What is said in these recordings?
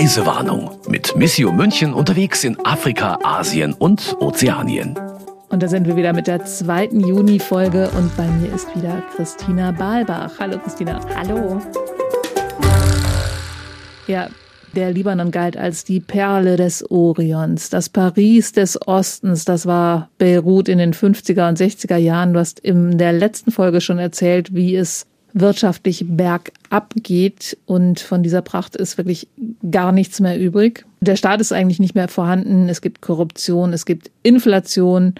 Reisewarnung mit Missio München unterwegs in Afrika, Asien und Ozeanien. Und da sind wir wieder mit der zweiten Juni-Folge und bei mir ist wieder Christina Balbach. Hallo Christina. Hallo. Ja, der Libanon galt als die Perle des Orions, das Paris des Ostens. Das war Beirut in den 50er und 60er Jahren. Du hast in der letzten Folge schon erzählt, wie es wirtschaftlich bergab geht und von dieser Pracht ist wirklich gar nichts mehr übrig. Der Staat ist eigentlich nicht mehr vorhanden. Es gibt Korruption, es gibt Inflation.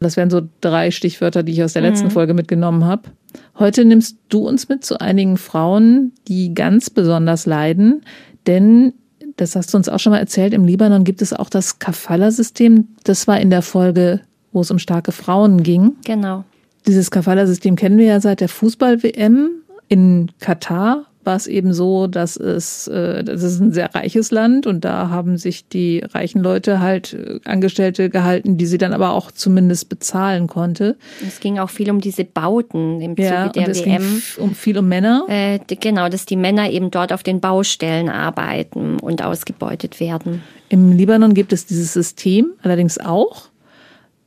Das wären so drei Stichwörter, die ich aus der letzten mhm. Folge mitgenommen habe. Heute nimmst du uns mit zu einigen Frauen, die ganz besonders leiden, denn das hast du uns auch schon mal erzählt, im Libanon gibt es auch das Kafala-System. Das war in der Folge, wo es um starke Frauen ging. Genau. Dieses Kafala-System kennen wir ja seit der Fußball-WM in Katar war es eben so, dass es, äh, das ist ein sehr reiches Land und da haben sich die reichen Leute halt äh, Angestellte gehalten, die sie dann aber auch zumindest bezahlen konnte. Es ging auch viel um diese Bauten im Zuge ja, der und es WM. Ging um viel um Männer. Äh, genau, dass die Männer eben dort auf den Baustellen arbeiten und ausgebeutet werden. Im Libanon gibt es dieses System allerdings auch.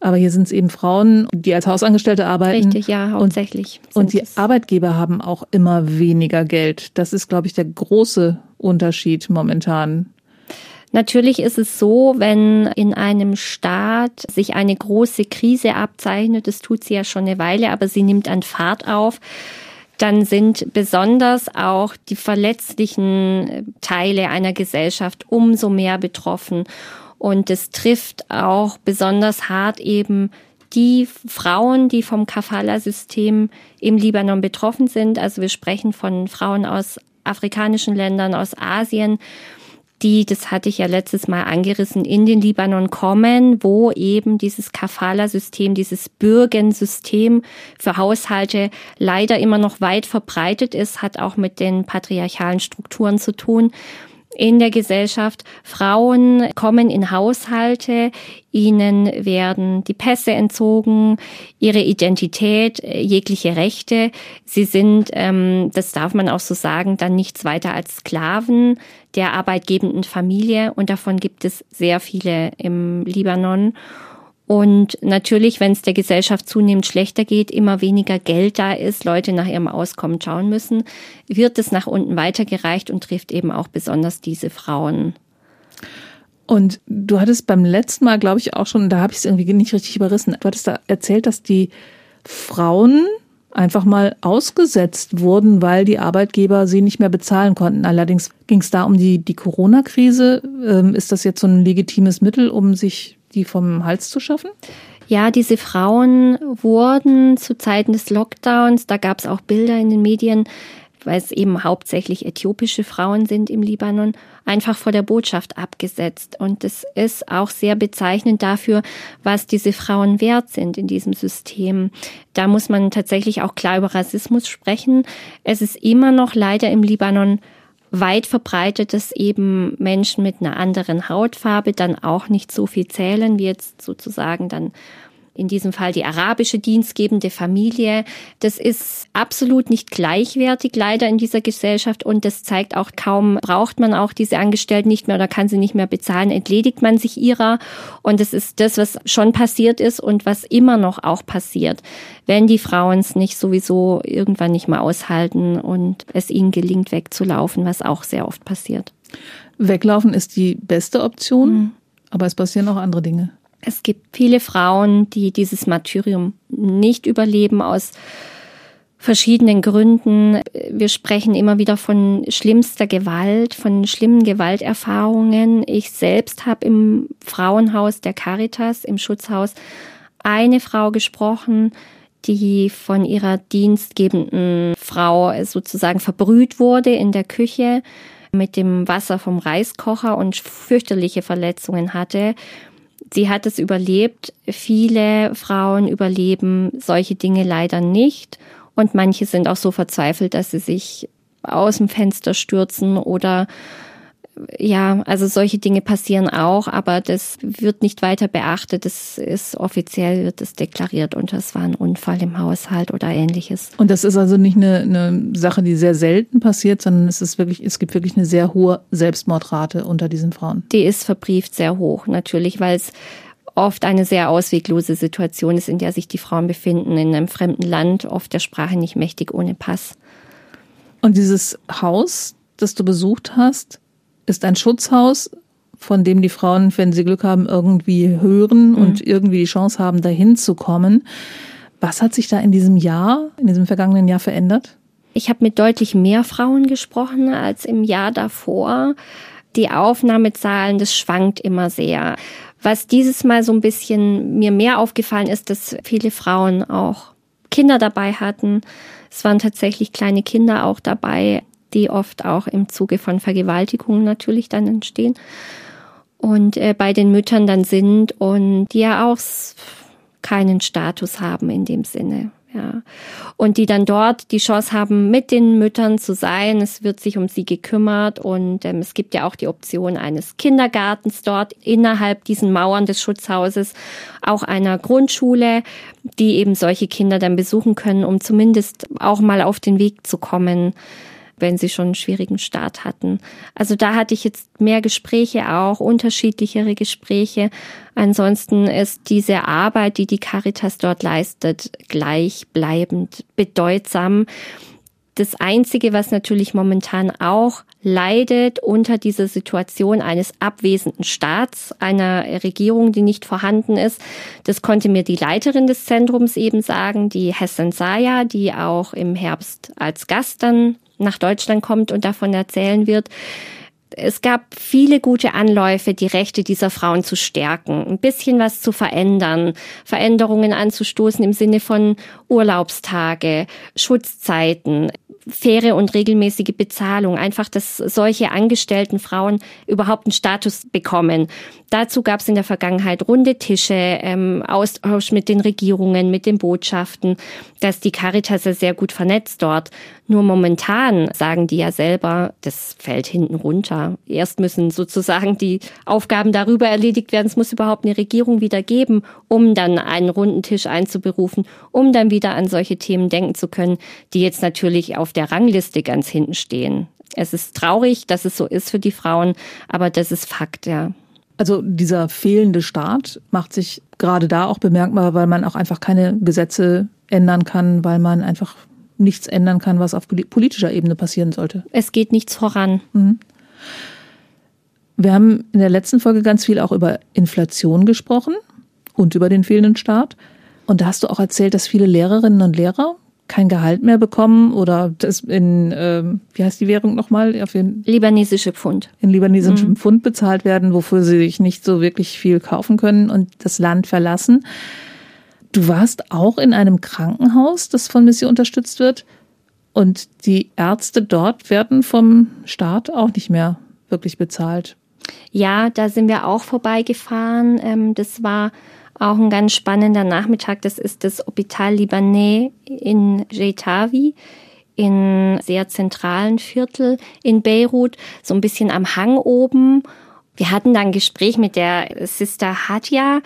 Aber hier sind es eben Frauen, die als Hausangestellte arbeiten. Richtig, ja, hauptsächlich. Und, und die Arbeitgeber haben auch immer weniger Geld. Das ist, glaube ich, der große Unterschied momentan. Natürlich ist es so, wenn in einem Staat sich eine große Krise abzeichnet, das tut sie ja schon eine Weile, aber sie nimmt an Fahrt auf, dann sind besonders auch die verletzlichen Teile einer Gesellschaft umso mehr betroffen. Und es trifft auch besonders hart eben die Frauen, die vom Kafala-System im Libanon betroffen sind. Also wir sprechen von Frauen aus afrikanischen Ländern, aus Asien, die, das hatte ich ja letztes Mal angerissen, in den Libanon kommen, wo eben dieses Kafala-System, dieses Bürgensystem für Haushalte leider immer noch weit verbreitet ist, hat auch mit den patriarchalen Strukturen zu tun in der Gesellschaft. Frauen kommen in Haushalte, ihnen werden die Pässe entzogen, ihre Identität, äh, jegliche Rechte. Sie sind, ähm, das darf man auch so sagen, dann nichts weiter als Sklaven der arbeitgebenden Familie und davon gibt es sehr viele im Libanon. Und natürlich, wenn es der Gesellschaft zunehmend schlechter geht, immer weniger Geld da ist, Leute nach ihrem Auskommen schauen müssen, wird es nach unten weitergereicht und trifft eben auch besonders diese Frauen. Und du hattest beim letzten Mal, glaube ich, auch schon, da habe ich es irgendwie nicht richtig überrissen, du hattest da erzählt, dass die Frauen einfach mal ausgesetzt wurden, weil die Arbeitgeber sie nicht mehr bezahlen konnten. Allerdings ging es da um die, die Corona-Krise. Ähm, ist das jetzt so ein legitimes Mittel, um sich die vom Hals zu schaffen? Ja, diese Frauen wurden zu Zeiten des Lockdowns, da gab es auch Bilder in den Medien, weil es eben hauptsächlich äthiopische Frauen sind im Libanon, einfach vor der Botschaft abgesetzt. Und das ist auch sehr bezeichnend dafür, was diese Frauen wert sind in diesem System. Da muss man tatsächlich auch klar über Rassismus sprechen. Es ist immer noch leider im Libanon weit verbreitet, dass eben Menschen mit einer anderen Hautfarbe dann auch nicht so viel zählen, wie jetzt sozusagen dann in diesem Fall die arabische dienstgebende Familie. Das ist absolut nicht gleichwertig leider in dieser Gesellschaft und das zeigt auch kaum, braucht man auch diese Angestellten nicht mehr oder kann sie nicht mehr bezahlen, entledigt man sich ihrer. Und das ist das, was schon passiert ist und was immer noch auch passiert, wenn die Frauen es nicht sowieso irgendwann nicht mehr aushalten und es ihnen gelingt, wegzulaufen, was auch sehr oft passiert. Weglaufen ist die beste Option, mhm. aber es passieren auch andere Dinge. Es gibt viele Frauen, die dieses Martyrium nicht überleben aus verschiedenen Gründen. Wir sprechen immer wieder von schlimmster Gewalt, von schlimmen Gewalterfahrungen. Ich selbst habe im Frauenhaus der Caritas, im Schutzhaus, eine Frau gesprochen, die von ihrer dienstgebenden Frau sozusagen verbrüht wurde in der Küche mit dem Wasser vom Reiskocher und fürchterliche Verletzungen hatte Sie hat es überlebt. Viele Frauen überleben solche Dinge leider nicht. Und manche sind auch so verzweifelt, dass sie sich aus dem Fenster stürzen oder ja, also solche Dinge passieren auch, aber das wird nicht weiter beachtet. Das ist offiziell wird es deklariert und das war ein Unfall im Haushalt oder ähnliches. Und das ist also nicht eine, eine Sache, die sehr selten passiert, sondern es ist wirklich, es gibt wirklich eine sehr hohe Selbstmordrate unter diesen Frauen. Die ist verbrieft sehr hoch, natürlich, weil es oft eine sehr ausweglose Situation ist, in der sich die Frauen befinden, in einem fremden Land, oft der Sprache nicht mächtig, ohne Pass. Und dieses Haus, das du besucht hast, ist ein Schutzhaus, von dem die Frauen, wenn sie Glück haben, irgendwie hören mhm. und irgendwie die Chance haben, dahin zu kommen. Was hat sich da in diesem Jahr, in diesem vergangenen Jahr verändert? Ich habe mit deutlich mehr Frauen gesprochen als im Jahr davor. Die Aufnahmezahlen, das schwankt immer sehr. Was dieses Mal so ein bisschen mir mehr aufgefallen ist, dass viele Frauen auch Kinder dabei hatten. Es waren tatsächlich kleine Kinder auch dabei die oft auch im Zuge von Vergewaltigungen natürlich dann entstehen und äh, bei den Müttern dann sind und die ja auch keinen Status haben in dem Sinne. Ja. Und die dann dort die Chance haben, mit den Müttern zu sein. Es wird sich um sie gekümmert und ähm, es gibt ja auch die Option eines Kindergartens dort innerhalb diesen Mauern des Schutzhauses, auch einer Grundschule, die eben solche Kinder dann besuchen können, um zumindest auch mal auf den Weg zu kommen wenn sie schon einen schwierigen Start hatten. Also da hatte ich jetzt mehr Gespräche auch, unterschiedlichere Gespräche. Ansonsten ist diese Arbeit, die die Caritas dort leistet, gleichbleibend bedeutsam. Das Einzige, was natürlich momentan auch leidet unter dieser Situation eines abwesenden Staats, einer Regierung, die nicht vorhanden ist. Das konnte mir die Leiterin des Zentrums eben sagen, die Hessen Saya, die auch im Herbst als Gast dann nach Deutschland kommt und davon erzählen wird. Es gab viele gute Anläufe, die Rechte dieser Frauen zu stärken, ein bisschen was zu verändern, Veränderungen anzustoßen im Sinne von Urlaubstage, Schutzzeiten, faire und regelmäßige Bezahlung, einfach, dass solche angestellten Frauen überhaupt einen Status bekommen. Dazu gab es in der Vergangenheit runde Tische, ähm, Austausch mit den Regierungen, mit den Botschaften, dass die Caritas ja sehr gut vernetzt dort. Nur momentan sagen die ja selber, das fällt hinten runter. Erst müssen sozusagen die Aufgaben darüber erledigt werden. Es muss überhaupt eine Regierung wieder geben, um dann einen runden Tisch einzuberufen, um dann wieder an solche Themen denken zu können, die jetzt natürlich auf der Rangliste ganz hinten stehen. Es ist traurig, dass es so ist für die Frauen, aber das ist Fakt, ja. Also dieser fehlende Staat macht sich gerade da auch bemerkbar, weil man auch einfach keine Gesetze ändern kann, weil man einfach nichts ändern kann, was auf politischer Ebene passieren sollte. Es geht nichts voran. Mhm. Wir haben in der letzten Folge ganz viel auch über Inflation gesprochen und über den fehlenden Staat. Und da hast du auch erzählt, dass viele Lehrerinnen und Lehrer kein Gehalt mehr bekommen oder das in, ähm, wie heißt die Währung nochmal? Auf den libanesische Pfund. In libanesischem mhm. Pfund bezahlt werden, wofür sie sich nicht so wirklich viel kaufen können und das Land verlassen. Du warst auch in einem Krankenhaus, das von Mission unterstützt wird. Und die Ärzte dort werden vom Staat auch nicht mehr wirklich bezahlt. Ja, da sind wir auch vorbeigefahren. Ähm, das war auch ein ganz spannender Nachmittag. Das ist das Hopital Libanais in Jetavi in sehr zentralen Viertel in Beirut, so ein bisschen am Hang oben. Wir hatten dann ein Gespräch mit der Sister Hadja,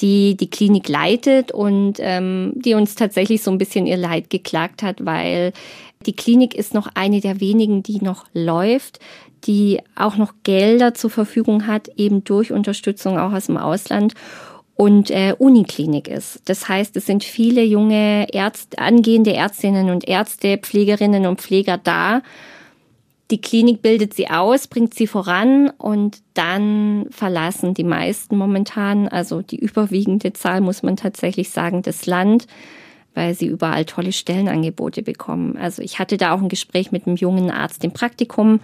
die die Klinik leitet und ähm, die uns tatsächlich so ein bisschen ihr Leid geklagt hat, weil die Klinik ist noch eine der wenigen, die noch läuft, die auch noch Gelder zur Verfügung hat, eben durch Unterstützung auch aus dem Ausland und äh, Uniklinik ist. Das heißt, es sind viele junge Ärzte, angehende Ärztinnen und Ärzte, Pflegerinnen und Pfleger da, die Klinik bildet sie aus, bringt sie voran und dann verlassen die meisten momentan, also die überwiegende Zahl muss man tatsächlich sagen, das Land, weil sie überall tolle Stellenangebote bekommen. Also ich hatte da auch ein Gespräch mit einem jungen Arzt im Praktikum.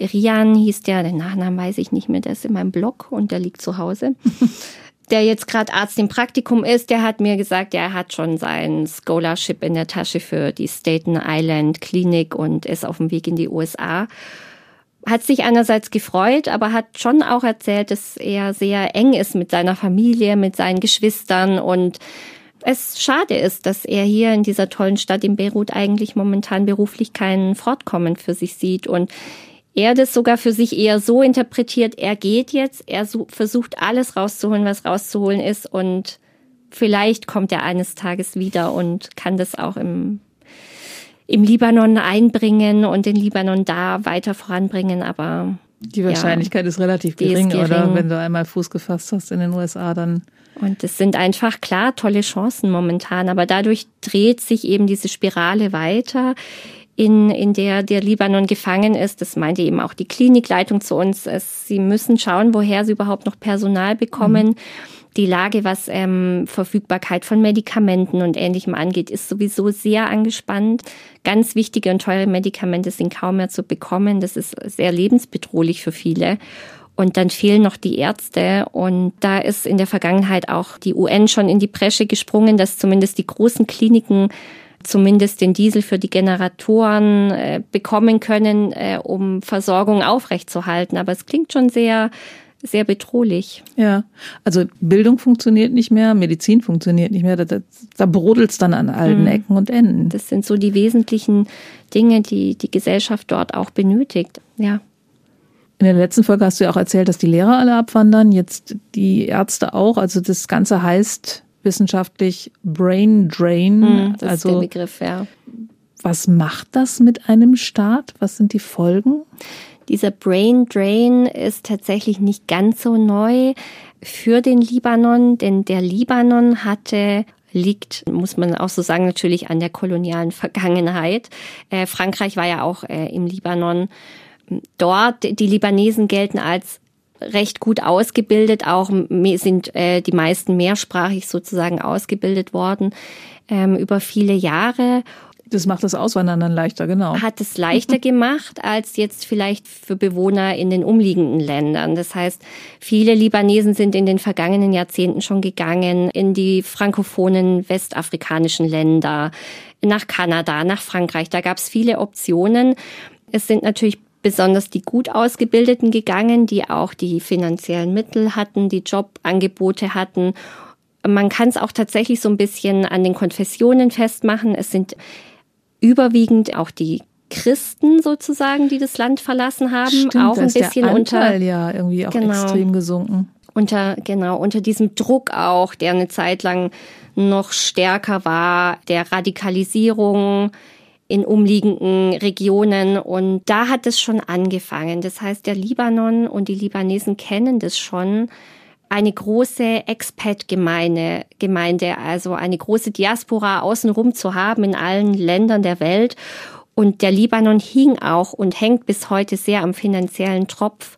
Rian hieß der, den Nachnamen weiß ich nicht mehr, der ist in meinem Blog und der liegt zu Hause. der jetzt gerade Arzt im Praktikum ist, der hat mir gesagt, er hat schon sein Scholarship in der Tasche für die Staten Island Klinik und ist auf dem Weg in die USA. Hat sich einerseits gefreut, aber hat schon auch erzählt, dass er sehr eng ist mit seiner Familie, mit seinen Geschwistern und es schade ist, dass er hier in dieser tollen Stadt in Beirut eigentlich momentan beruflich kein Fortkommen für sich sieht und er das sogar für sich eher so interpretiert, er geht jetzt, er versucht alles rauszuholen, was rauszuholen ist und vielleicht kommt er eines Tages wieder und kann das auch im, im Libanon einbringen und den Libanon da weiter voranbringen, aber die Wahrscheinlichkeit ja, ist relativ gering, ist gering, oder? Wenn du einmal Fuß gefasst hast in den USA, dann. Und es sind einfach klar tolle Chancen momentan, aber dadurch dreht sich eben diese Spirale weiter in, in der der Libanon gefangen ist. Das meinte eben auch die Klinikleitung zu uns. Es, sie müssen schauen, woher sie überhaupt noch Personal bekommen. Mhm. Die Lage, was ähm, Verfügbarkeit von Medikamenten und Ähnlichem angeht, ist sowieso sehr angespannt. Ganz wichtige und teure Medikamente sind kaum mehr zu bekommen. Das ist sehr lebensbedrohlich für viele. Und dann fehlen noch die Ärzte. Und da ist in der Vergangenheit auch die UN schon in die Bresche gesprungen, dass zumindest die großen Kliniken zumindest den Diesel für die Generatoren äh, bekommen können, äh, um Versorgung aufrechtzuerhalten. Aber es klingt schon sehr sehr bedrohlich. Ja, also Bildung funktioniert nicht mehr, Medizin funktioniert nicht mehr. Da, da, da brodelt es dann an allen mhm. Ecken und Enden. Das sind so die wesentlichen Dinge, die die Gesellschaft dort auch benötigt. Ja. In der letzten Folge hast du ja auch erzählt, dass die Lehrer alle abwandern, jetzt die Ärzte auch. Also das Ganze heißt wissenschaftlich Brain Drain. Mhm, das also, ist der Begriff, ja. Was macht das mit einem Staat? Was sind die Folgen? Dieser Brain Drain ist tatsächlich nicht ganz so neu für den Libanon, denn der Libanon hatte liegt, muss man auch so sagen, natürlich an der kolonialen Vergangenheit. Äh, Frankreich war ja auch äh, im Libanon. Dort, die Libanesen gelten als recht gut ausgebildet, auch sind äh, die meisten mehrsprachig sozusagen ausgebildet worden ähm, über viele Jahre. Das macht das Auswandern dann leichter, genau. Hat es leichter gemacht als jetzt vielleicht für Bewohner in den umliegenden Ländern. Das heißt, viele Libanesen sind in den vergangenen Jahrzehnten schon gegangen in die frankophonen westafrikanischen Länder, nach Kanada, nach Frankreich. Da gab es viele Optionen. Es sind natürlich besonders die gut ausgebildeten gegangen, die auch die finanziellen Mittel hatten, die Jobangebote hatten. Man kann es auch tatsächlich so ein bisschen an den Konfessionen festmachen. Es sind überwiegend auch die Christen sozusagen, die das Land verlassen haben, Stimmt, auch ein bisschen der Anteil unter ja irgendwie auch genau, extrem gesunken. Unter genau unter diesem Druck auch, der eine Zeit lang noch stärker war, der Radikalisierung, in umliegenden Regionen. Und da hat es schon angefangen. Das heißt, der Libanon und die Libanesen kennen das schon. Eine große Expat-Gemeinde, Gemeinde, also eine große Diaspora außenrum zu haben in allen Ländern der Welt. Und der Libanon hing auch und hängt bis heute sehr am finanziellen Tropf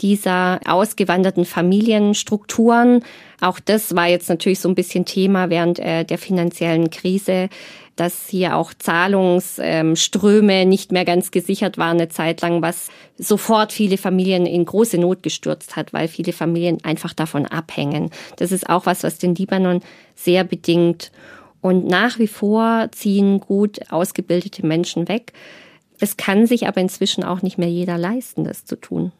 dieser ausgewanderten Familienstrukturen. Auch das war jetzt natürlich so ein bisschen Thema während äh, der finanziellen Krise dass hier auch Zahlungsströme nicht mehr ganz gesichert waren eine Zeit lang, was sofort viele Familien in große Not gestürzt hat, weil viele Familien einfach davon abhängen. Das ist auch was, was den Libanon sehr bedingt. Und nach wie vor ziehen gut ausgebildete Menschen weg. Es kann sich aber inzwischen auch nicht mehr jeder leisten, das zu tun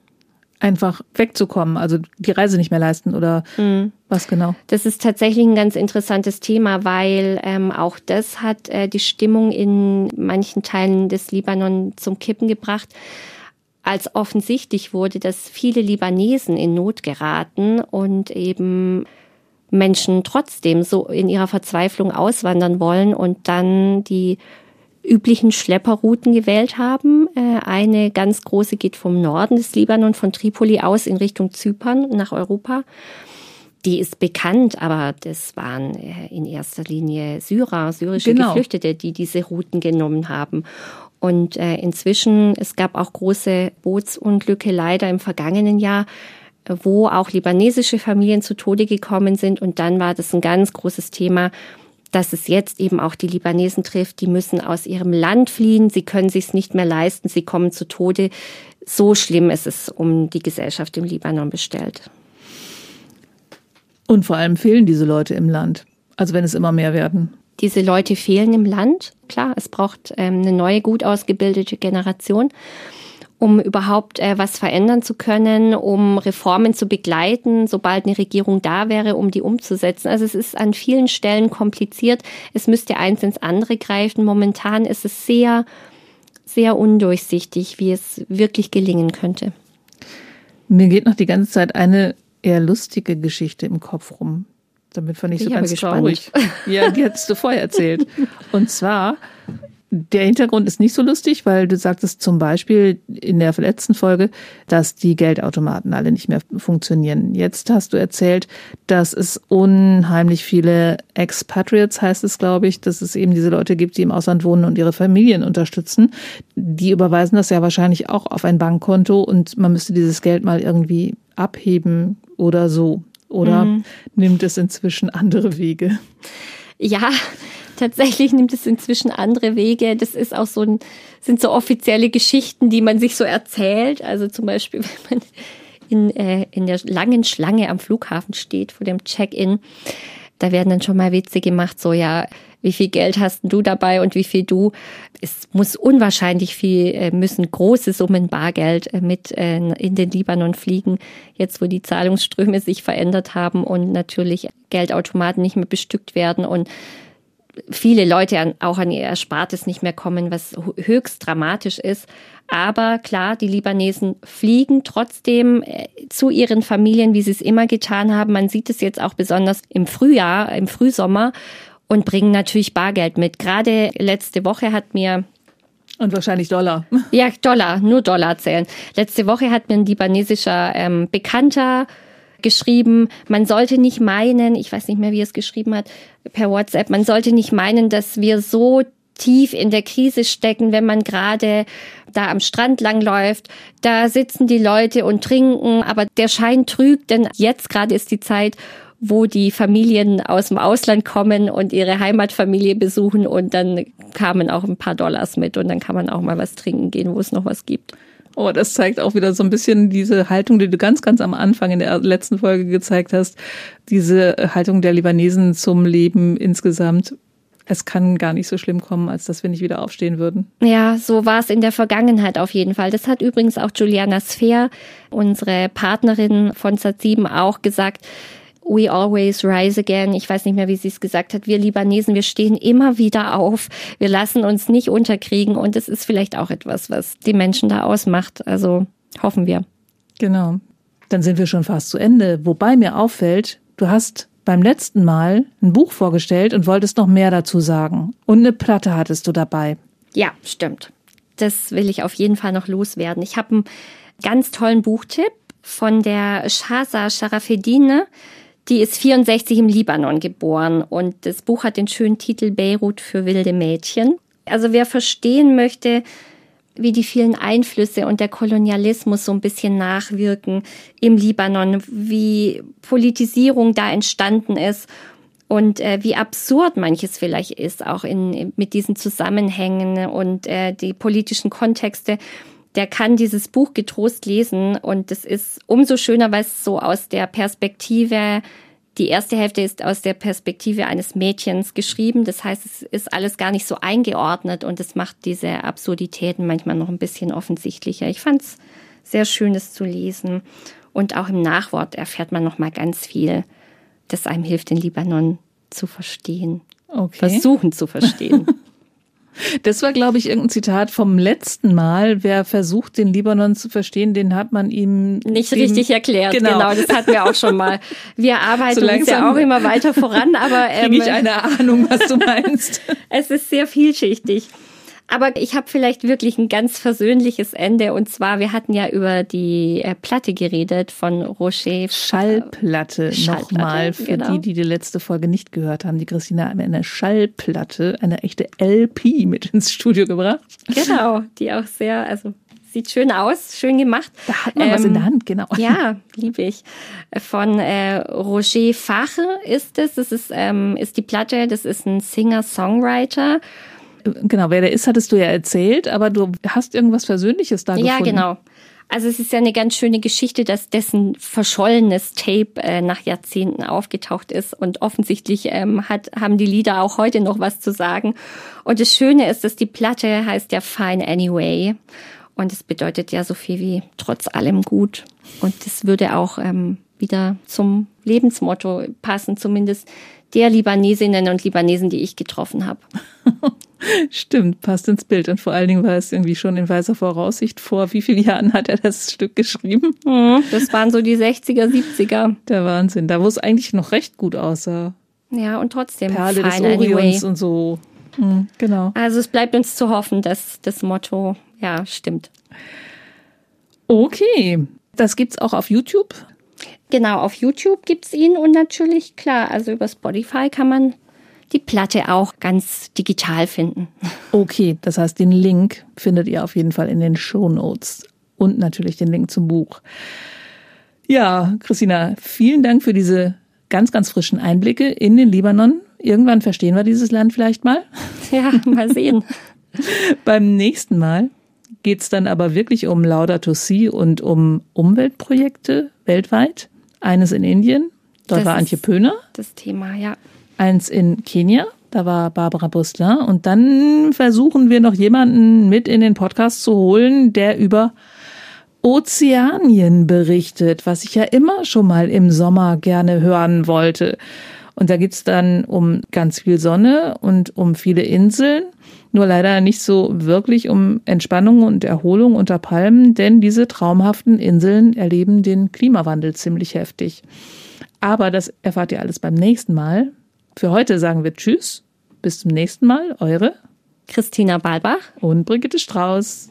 einfach wegzukommen, also die Reise nicht mehr leisten oder mhm. was genau? Das ist tatsächlich ein ganz interessantes Thema, weil ähm, auch das hat äh, die Stimmung in manchen Teilen des Libanon zum Kippen gebracht, als offensichtlich wurde, dass viele Libanesen in Not geraten und eben Menschen trotzdem so in ihrer Verzweiflung auswandern wollen und dann die üblichen Schlepperrouten gewählt haben. Äh, eine ganz große geht vom Norden des Libanon, von Tripoli aus in Richtung Zypern nach Europa. Die ist bekannt, aber das waren äh, in erster Linie Syrer, syrische genau. Geflüchtete, die diese Routen genommen haben. Und äh, inzwischen, es gab auch große Bootsunglücke leider im vergangenen Jahr, wo auch libanesische Familien zu Tode gekommen sind. Und dann war das ein ganz großes Thema, dass es jetzt eben auch die Libanesen trifft, die müssen aus ihrem Land fliehen, sie können sich nicht mehr leisten, sie kommen zu Tode. So schlimm ist es um die Gesellschaft im Libanon bestellt. Und vor allem fehlen diese Leute im Land, also wenn es immer mehr werden. Diese Leute fehlen im Land. Klar, es braucht ähm, eine neue, gut ausgebildete Generation um überhaupt äh, was verändern zu können, um Reformen zu begleiten, sobald eine Regierung da wäre, um die umzusetzen. Also es ist an vielen Stellen kompliziert. Es müsste eins ins andere greifen. Momentan ist es sehr sehr undurchsichtig, wie es wirklich gelingen könnte. Mir geht noch die ganze Zeit eine eher lustige Geschichte im Kopf rum. Damit fand ich, so ganz traurig. Ja, die hattest du vorher erzählt. Und zwar der Hintergrund ist nicht so lustig, weil du sagtest zum Beispiel in der letzten Folge, dass die Geldautomaten alle nicht mehr funktionieren. Jetzt hast du erzählt, dass es unheimlich viele Expatriates, heißt es, glaube ich, dass es eben diese Leute gibt, die im Ausland wohnen und ihre Familien unterstützen. Die überweisen das ja wahrscheinlich auch auf ein Bankkonto und man müsste dieses Geld mal irgendwie abheben oder so. Oder mhm. nimmt es inzwischen andere Wege? Ja, tatsächlich nimmt es inzwischen andere Wege. Das ist auch so ein, sind so offizielle Geschichten, die man sich so erzählt. Also zum Beispiel, wenn man in, äh, in der langen Schlange am Flughafen steht vor dem Check-in, da werden dann schon mal Witze gemacht, so ja, wie viel Geld hast du dabei und wie viel du. Es muss unwahrscheinlich viel, äh, müssen große Summen Bargeld äh, mit äh, in den Libanon fliegen, jetzt wo die Zahlungsströme sich verändert haben und natürlich Geldautomaten nicht mehr bestückt werden und viele Leute auch an ihr Erspartes nicht mehr kommen, was höchst dramatisch ist. Aber klar, die Libanesen fliegen trotzdem zu ihren Familien, wie sie es immer getan haben. Man sieht es jetzt auch besonders im Frühjahr, im Frühsommer und bringen natürlich Bargeld mit. Gerade letzte Woche hat mir und wahrscheinlich Dollar. Ja, Dollar, nur Dollar zählen. Letzte Woche hat mir ein libanesischer ähm, Bekannter geschrieben, man sollte nicht meinen, ich weiß nicht mehr, wie er es geschrieben hat, per WhatsApp, man sollte nicht meinen, dass wir so tief in der Krise stecken, wenn man gerade da am Strand langläuft. Da sitzen die Leute und trinken, aber der Schein trügt, denn jetzt gerade ist die Zeit, wo die Familien aus dem Ausland kommen und ihre Heimatfamilie besuchen und dann kamen auch ein paar Dollars mit und dann kann man auch mal was trinken gehen, wo es noch was gibt. Oh, das zeigt auch wieder so ein bisschen diese Haltung, die du ganz, ganz am Anfang in der letzten Folge gezeigt hast. Diese Haltung der Libanesen zum Leben insgesamt. Es kann gar nicht so schlimm kommen, als dass wir nicht wieder aufstehen würden. Ja, so war es in der Vergangenheit auf jeden Fall. Das hat übrigens auch Juliana Sphere, unsere Partnerin von Sat7, auch gesagt We always rise again. Ich weiß nicht mehr, wie sie es gesagt hat. Wir Libanesen, wir stehen immer wieder auf. Wir lassen uns nicht unterkriegen. Und es ist vielleicht auch etwas, was die Menschen da ausmacht. Also hoffen wir. Genau. Dann sind wir schon fast zu Ende. Wobei mir auffällt, du hast beim letzten Mal ein Buch vorgestellt und wolltest noch mehr dazu sagen. Und eine Platte hattest du dabei. Ja, stimmt. Das will ich auf jeden Fall noch loswerden. Ich habe einen ganz tollen Buchtipp von der Shaza Sharafedine. Die ist 64 im Libanon geboren und das Buch hat den schönen Titel Beirut für wilde Mädchen. Also wer verstehen möchte, wie die vielen Einflüsse und der Kolonialismus so ein bisschen nachwirken im Libanon, wie Politisierung da entstanden ist und äh, wie absurd manches vielleicht ist, auch in, mit diesen Zusammenhängen und äh, die politischen Kontexte, der kann dieses Buch getrost lesen und es ist umso schöner, weil es so aus der Perspektive die erste Hälfte ist aus der Perspektive eines Mädchens geschrieben. Das heißt, es ist alles gar nicht so eingeordnet und es macht diese Absurditäten manchmal noch ein bisschen offensichtlicher. Ich fand es sehr schön, das zu lesen. Und auch im Nachwort erfährt man noch mal ganz viel, das einem hilft, den Libanon zu verstehen. Okay. Versuchen zu verstehen. Das war, glaube ich, irgendein Zitat vom letzten Mal. Wer versucht, den Libanon zu verstehen, den hat man ihm nicht richtig erklärt. Genau. genau, das hatten wir auch schon mal. Wir arbeiten so uns ja auch immer weiter voran, aber ähm, kriege ich eine Ahnung, was du meinst. es ist sehr vielschichtig. Aber ich habe vielleicht wirklich ein ganz versöhnliches Ende. Und zwar, wir hatten ja über die äh, Platte geredet von Rocher. Schallplatte, Schallplatte nochmal für genau. die, die die letzte Folge nicht gehört haben. Die Christina hat mir eine Schallplatte, eine echte LP mit ins Studio gebracht. Genau, die auch sehr, also sieht schön aus, schön gemacht. Da hat man ähm, was in der ähm, Hand, genau. Ja, liebe ich. Von äh, Roger Fache ist es. Das ist, ähm, ist die Platte, das ist ein Singer-Songwriter genau, wer der ist, hattest du ja erzählt, aber du hast irgendwas Persönliches da ja, gefunden. Ja, genau. Also es ist ja eine ganz schöne Geschichte, dass dessen verschollenes Tape äh, nach Jahrzehnten aufgetaucht ist und offensichtlich ähm, hat, haben die Lieder auch heute noch was zu sagen. Und das Schöne ist, dass die Platte heißt ja Fine Anyway und es bedeutet ja so viel wie trotz allem gut. Und das würde auch ähm, wieder zum Lebensmotto passen, zumindest der Libanesinnen und Libanesen, die ich getroffen habe. Stimmt, passt ins Bild. Und vor allen Dingen war es irgendwie schon in weiser Voraussicht. Vor wie vielen Jahren hat er das Stück geschrieben? Mhm, das waren so die 60er, 70er. Der Wahnsinn. Da wo es eigentlich noch recht gut aussah. Ja, und trotzdem. Perle des Orions anyway. und so. Mhm, genau. Also es bleibt uns zu hoffen, dass das Motto, ja, stimmt. Okay. Das gibt's auch auf YouTube. Genau, auf YouTube gibt's ihn und natürlich, klar, also über Spotify kann man die Platte auch ganz digital finden. Okay, das heißt, den Link findet ihr auf jeden Fall in den Show Notes und natürlich den Link zum Buch. Ja, Christina, vielen Dank für diese ganz, ganz frischen Einblicke in den Libanon. Irgendwann verstehen wir dieses Land vielleicht mal. Ja, mal sehen. Beim nächsten Mal geht's dann aber wirklich um Laudato Si und um Umweltprojekte weltweit. Eines in Indien, dort das war Antje Pöhner. Das Thema, ja. Eins in Kenia, da war Barbara Bustler. Und dann versuchen wir noch jemanden mit in den Podcast zu holen, der über Ozeanien berichtet, was ich ja immer schon mal im Sommer gerne hören wollte. Und da geht's dann um ganz viel Sonne und um viele Inseln. Nur leider nicht so wirklich um Entspannung und Erholung unter Palmen, denn diese traumhaften Inseln erleben den Klimawandel ziemlich heftig. Aber das erfahrt ihr alles beim nächsten Mal. Für heute sagen wir Tschüss. Bis zum nächsten Mal. Eure Christina Balbach und Brigitte Strauß.